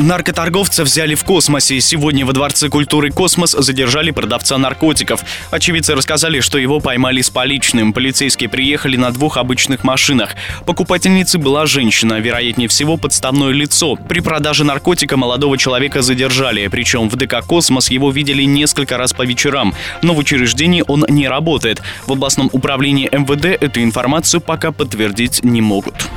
Наркоторговца взяли в космосе. Сегодня во Дворце культуры «Космос» задержали продавца наркотиков. Очевидцы рассказали, что его поймали с поличным. Полицейские приехали на двух обычных машинах. Покупательницей была женщина, вероятнее всего подставное лицо. При продаже наркотика молодого человека задержали. Причем в ДК «Космос» его видели несколько раз по вечерам. Но в учреждении он не работает. В областном управлении МВД эту информацию пока подтвердить не могут.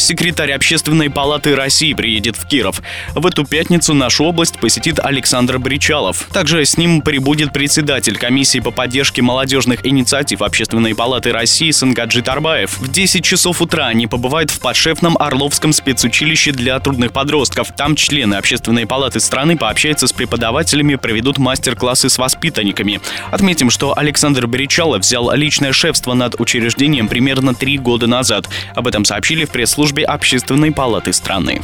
Секретарь Общественной палаты России приедет в Киров. В эту пятницу нашу область посетит Александр Бричалов. Также с ним прибудет председатель комиссии по поддержке молодежных инициатив Общественной палаты России Сангаджи Тарбаев. В 10 часов утра они побывают в подшефном Орловском спецучилище для трудных подростков. Там члены Общественной палаты страны пообщаются с преподавателями, проведут мастер-классы с воспитанниками. Отметим, что Александр Бричалов взял личное шефство над учреждением примерно три года назад. Об этом сообщили в пресс-службе службе Общественной палаты страны.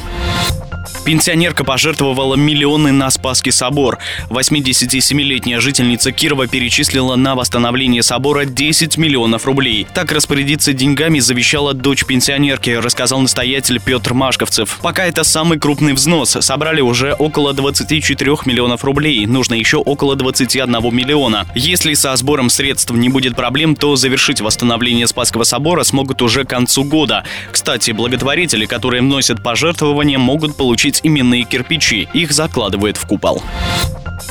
Пенсионерка пожертвовала миллионы на Спасский собор. 87-летняя жительница Кирова перечислила на восстановление собора 10 миллионов рублей. Так распорядиться деньгами завещала дочь пенсионерки, рассказал настоятель Петр Машковцев. Пока это самый крупный взнос. Собрали уже около 24 миллионов рублей. Нужно еще около 21 миллиона. Если со сбором средств не будет проблем, то завершить восстановление Спасского собора смогут уже к концу года. Кстати, благотворители, которые вносят пожертвования, могут получить делать именные кирпичи. Их закладывают в купол.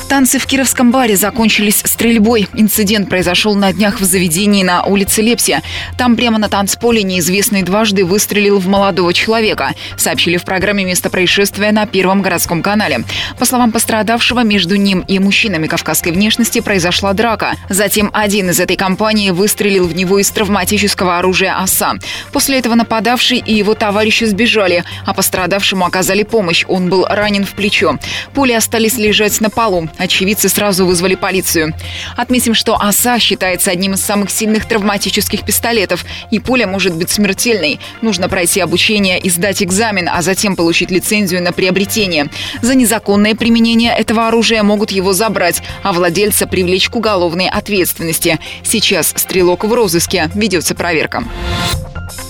Танцы в Кировском баре закончились стрельбой. Инцидент произошел на днях в заведении на улице Лепсия. Там прямо на танцполе неизвестный дважды выстрелил в молодого человека, сообщили в программе «Место происшествия» на Первом городском канале. По словам пострадавшего, между ним и мужчинами кавказской внешности произошла драка. Затем один из этой компании выстрелил в него из травматического оружия ОСА. После этого нападавший и его товарищи сбежали, а пострадавшему оказали помощь. Он был ранен в плечо. Пули остались лежать на полу. Очевидцы сразу вызвали полицию. Отметим, что ОСА считается одним из самых сильных травматических пистолетов, и пуля может быть смертельной. Нужно пройти обучение и сдать экзамен, а затем получить лицензию на приобретение. За незаконное применение этого оружия могут его забрать, а владельца привлечь к уголовной ответственности. Сейчас стрелок в розыске. Ведется проверка.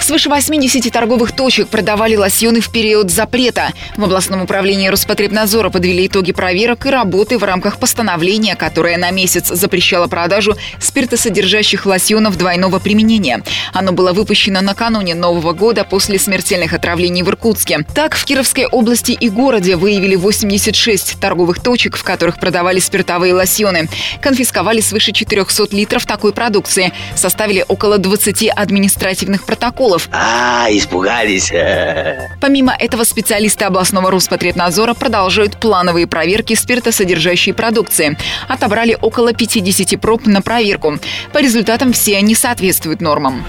Свыше 80 торговых точек продавали лосьоны в период запрета. В областном управлении Роспотребнадзора подвели итоги проверок и работы в рамках постановления, которое на месяц запрещало продажу спиртосодержащих лосьонов двойного применения. Оно было выпущено накануне Нового года после смертельных отравлений в Иркутске. Так, в Кировской области и городе выявили 86 торговых точек, в которых продавали спиртовые лосьоны. Конфисковали свыше 400 литров такой продукции. Составили около 20 административных протоколов Соколов. А, испугались. Помимо этого, специалисты областного Роспотребнадзора продолжают плановые проверки спиртосодержащей продукции. Отобрали около 50 проб на проверку. По результатам все они соответствуют нормам.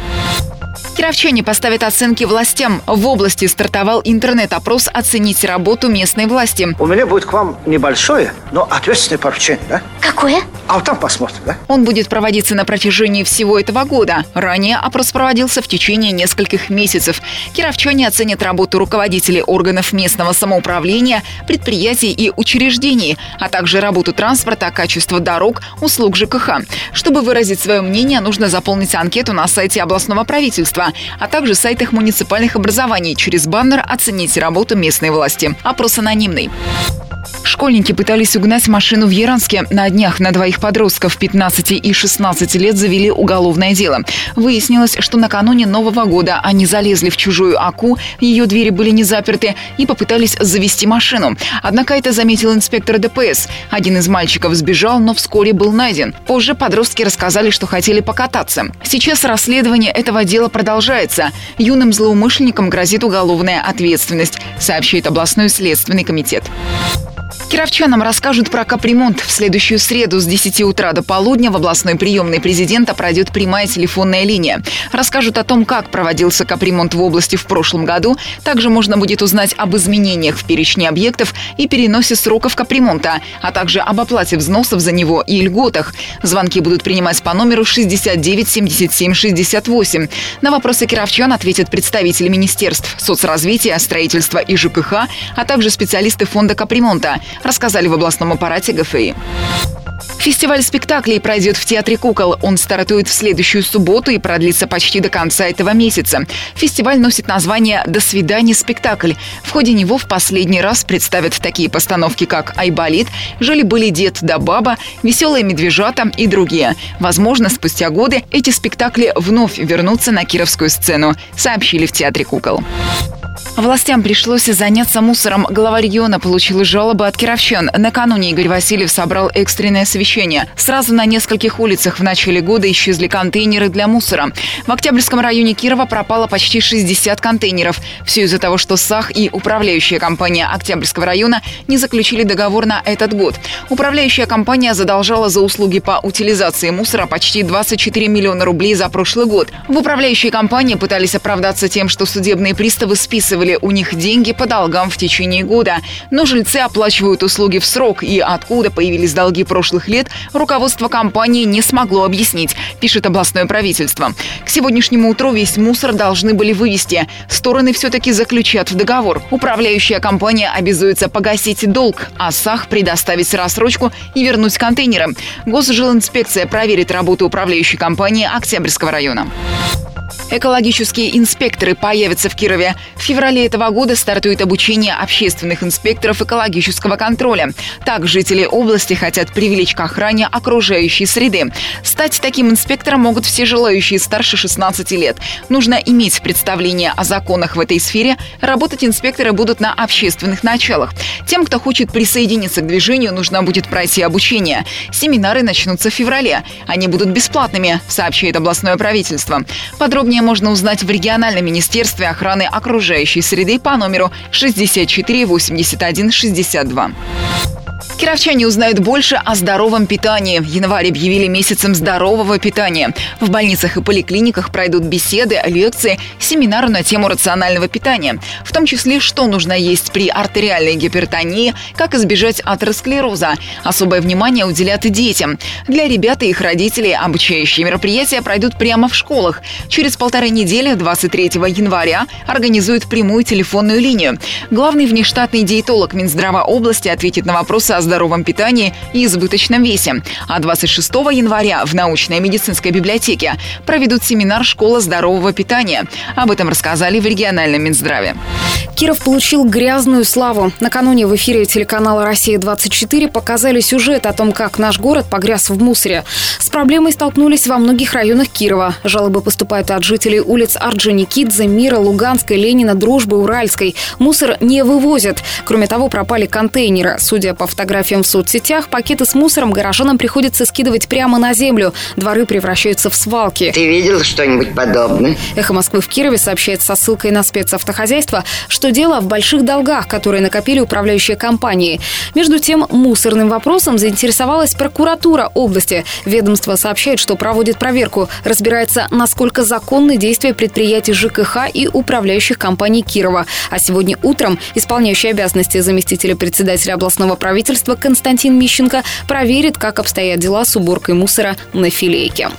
Кировчане поставят оценки властям. В области стартовал интернет-опрос «Оценить работу местной власти». У меня будет к вам небольшое, но ответственное поручение, да? Какое? А вот там посмотрим, да? Он будет проводиться на протяжении всего этого года. Ранее опрос проводился в течение нескольких месяцев. Кировчане оценят работу руководителей органов местного самоуправления, предприятий и учреждений, а также работу транспорта, качество дорог, услуг ЖКХ. Чтобы выразить свое мнение, нужно заполнить анкету на сайте областного правительства а также сайтах муниципальных образований через баннер «Оцените работу местной власти». Опрос анонимный. Школьники пытались угнать машину в Яранске. На днях на двоих подростков 15 и 16 лет завели уголовное дело. Выяснилось, что накануне Нового года они залезли в чужую АКУ, ее двери были не заперты, и попытались завести машину. Однако это заметил инспектор ДПС. Один из мальчиков сбежал, но вскоре был найден. Позже подростки рассказали, что хотели покататься. Сейчас расследование этого дела продолжается. Юным злоумышленникам грозит уголовная ответственность, сообщает областной следственный комитет. Кировчанам расскажут про капремонт. В следующую среду с 10 утра до полудня в областной приемной президента пройдет прямая телефонная линия. Расскажут о том, как проводился капремонт в области в прошлом году. Также можно будет узнать об изменениях в перечне объектов и переносе сроков капремонта, а также об оплате взносов за него и льготах. Звонки будут принимать по номеру 69 77 68. На вопросы кировчан ответят представители министерств соцразвития, строительства и ЖКХ, а также специалисты фонда капремонта рассказали в областном аппарате ГФИ. Фестиваль спектаклей пройдет в Театре кукол. Он стартует в следующую субботу и продлится почти до конца этого месяца. Фестиваль носит название «До свидания, спектакль». В ходе него в последний раз представят такие постановки, как «Айболит», «Жили-были дед да баба», «Веселые медвежата» и другие. Возможно, спустя годы эти спектакли вновь вернутся на кировскую сцену, сообщили в Театре кукол. Властям пришлось заняться мусором. Глава региона получил жалобы от кировчан. Накануне Игорь Васильев собрал экстренное совещание. Сразу на нескольких улицах в начале года исчезли контейнеры для мусора. В Октябрьском районе Кирова пропало почти 60 контейнеров. Все из-за того, что САХ и управляющая компания Октябрьского района не заключили договор на этот год. Управляющая компания задолжала за услуги по утилизации мусора почти 24 миллиона рублей за прошлый год. В управляющей компании пытались оправдаться тем, что судебные приставы списывали списывали у них деньги по долгам в течение года. Но жильцы оплачивают услуги в срок, и откуда появились долги прошлых лет, руководство компании не смогло объяснить, пишет областное правительство. К сегодняшнему утру весь мусор должны были вывести. Стороны все-таки заключат договор. Управляющая компания обязуется погасить долг, а САХ предоставить рассрочку и вернуть контейнеры. Госжилинспекция проверит работу управляющей компании Октябрьского района. Экологические инспекторы появятся в Кирове. В феврале этого года стартует обучение общественных инспекторов экологического контроля. Так, жители области хотят привлечь к охране окружающей среды. Стать таким инспектором могут все желающие старше 16 лет. Нужно иметь представление о законах в этой сфере. Работать инспекторы будут на общественных началах. Тем, кто хочет присоединиться к движению, нужно будет пройти обучение. Семинары начнутся в феврале. Они будут бесплатными, сообщает областное правительство. Подробнее Подробнее можно узнать в региональном министерстве охраны окружающей среды по номеру 64 81 62. Кировчане узнают больше о здоровом питании. Январь объявили месяцем здорового питания. В больницах и поликлиниках пройдут беседы, лекции, семинары на тему рационального питания. В том числе, что нужно есть при артериальной гипертонии, как избежать атеросклероза. Особое внимание уделят и детям. Для ребят и их родителей обучающие мероприятия пройдут прямо в школах. Через полторы недели, 23 января, организуют прямую телефонную линию. Главный внештатный диетолог Минздрава области ответит на вопросы о здоровом питании и избыточном весе. А 26 января в научной медицинской библиотеке проведут семинар «Школа здорового питания». Об этом рассказали в региональном Минздраве. Киров получил грязную славу. Накануне в эфире телеканала «Россия-24» показали сюжет о том, как наш город погряз в мусоре. С проблемой столкнулись во многих районах Кирова. Жалобы поступают от жителей улиц Орджоникидзе, Мира, Луганской, Ленина, Дружбы, Уральской. Мусор не вывозят. Кроме того, пропали контейнеры. Судя по фотографиям в соцсетях, пакеты с мусором горожанам приходится скидывать прямо на землю. Дворы превращаются в свалки. Ты видел что-нибудь подобное? Эхо Москвы в Кирове сообщает со ссылкой на спецавтохозяйство, что дело в больших долгах, которые накопили управляющие компании. Между тем, мусорным вопросом заинтересовалась прокуратура области. Ведомство сообщает, что проводит проверку, разбирается, насколько законны действия предприятий ЖКХ и управляющих компаний Кирова. А сегодня утром исполняющий обязанности заместителя председателя областного правительства Константин Мищенко проверит, как обстоят дела с уборкой мусора на филейке.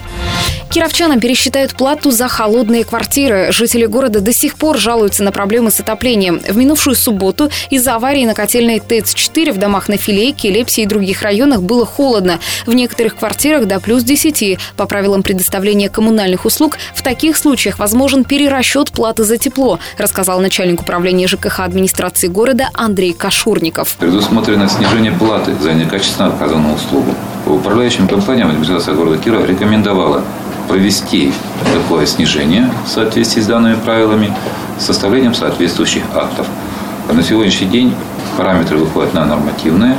Кировчанам пересчитают плату за холодные квартиры. Жители города до сих пор жалуются на проблемы с отоплением. В минувшую субботу из-за аварии на котельной ТЭЦ-4 в домах на Филейке, Лепсе и других районах было холодно. В некоторых квартирах до плюс 10. По правилам предоставления коммунальных услуг в таких случаях возможен перерасчет платы за тепло, рассказал начальник управления ЖКХ администрации города Андрей Кашурников. Предусмотрено снижение платы за некачественно оказанную услугу. Управляющим компаниям администрация города Кирова рекомендовала провести такое снижение в соответствии с данными правилами составлением соответствующих актов. На сегодняшний день параметры выходят на нормативные,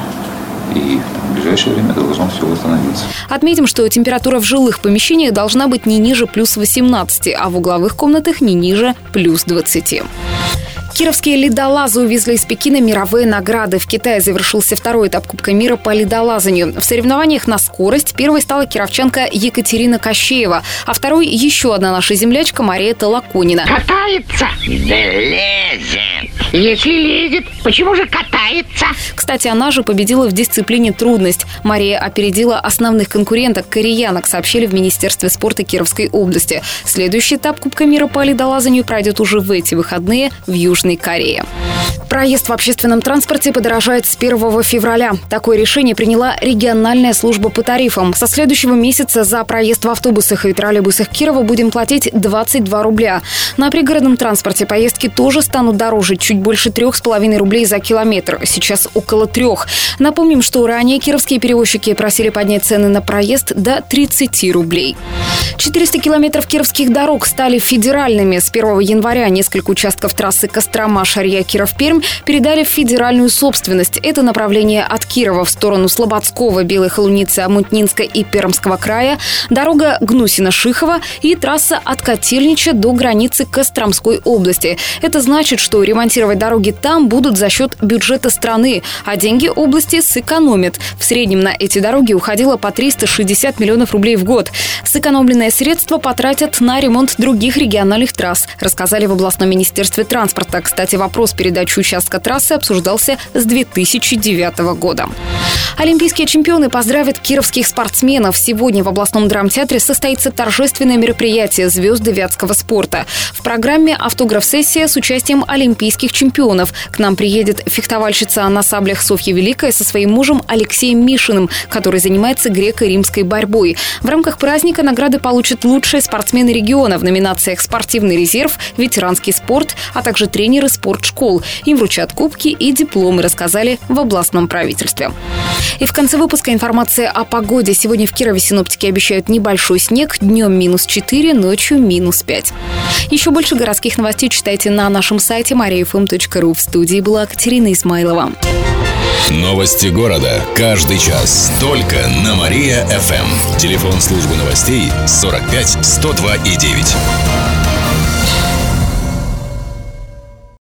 и в ближайшее время должно все восстановиться. Отметим, что температура в жилых помещениях должна быть не ниже плюс 18, а в угловых комнатах не ниже плюс 20. Кировские ледолазы увезли из Пекина мировые награды. В Китае завершился второй этап Кубка мира по ледолазанию. В соревнованиях на скорость первой стала кировчанка Екатерина Кощеева, а второй еще одна наша землячка Мария Толоконина. Катается? Да лезет. Если лезет, почему же катается? Кстати, она же победила в дисциплине трудность. Мария опередила основных конкуренток кореянок, сообщили в Министерстве спорта Кировской области. Следующий этап Кубка мира по ледолазанию пройдет уже в эти выходные в Южной Южной Кореи. Проезд в общественном транспорте подорожает с 1 февраля. Такое решение приняла региональная служба по тарифам. Со следующего месяца за проезд в автобусах и троллейбусах Кирова будем платить 22 рубля. На пригородном транспорте поездки тоже станут дороже, чуть больше 3,5 рублей за километр. Сейчас около трех. Напомним, что ранее кировские перевозчики просили поднять цены на проезд до 30 рублей. 400 километров кировских дорог стали федеральными. С 1 января несколько участков трассы Кострома-Шарья-Киров-Пермь передали в федеральную собственность. Это направление от Кирова в сторону Слободского, Белой Холуницы, Амутнинска и Пермского края, дорога Гнусина-Шихова и трасса от Котельнича до границы Костромской области. Это значит, что ремонтировать дороги там будут за счет бюджета страны, а деньги области сэкономят. В среднем на эти дороги уходило по 360 миллионов рублей в год. Сэкономленные средства потратят на ремонт других региональных трасс, рассказали в областном министерстве транспорта. Кстати, вопрос передачи участка трассы обсуждался с 2009 года. Олимпийские чемпионы поздравят кировских спортсменов. Сегодня в областном драмтеатре состоится торжественное мероприятие «Звезды вятского спорта». В программе автограф-сессия с участием олимпийских чемпионов. К нам приедет фехтовальщица на саблях Софья Великая со своим мужем Алексеем Мишиным, который занимается греко-римской борьбой. В рамках праздника награды получат лучшие спортсмены региона в номинациях «Спортивный резерв», «Ветеранский спорт», а также тренеры спортшкол. Им вручат кубки и дипломы, рассказали в областном правительстве. И в конце выпуска информация о погоде. Сегодня в Кирове синоптики обещают небольшой снег, днем минус 4, ночью минус 5. Еще больше городских новостей читайте на нашем сайте mariafm.ru. В студии была Катерина Исмайлова. Новости города. Каждый час. Только на Мария-ФМ. Телефон службы новостей 45 102 и 9.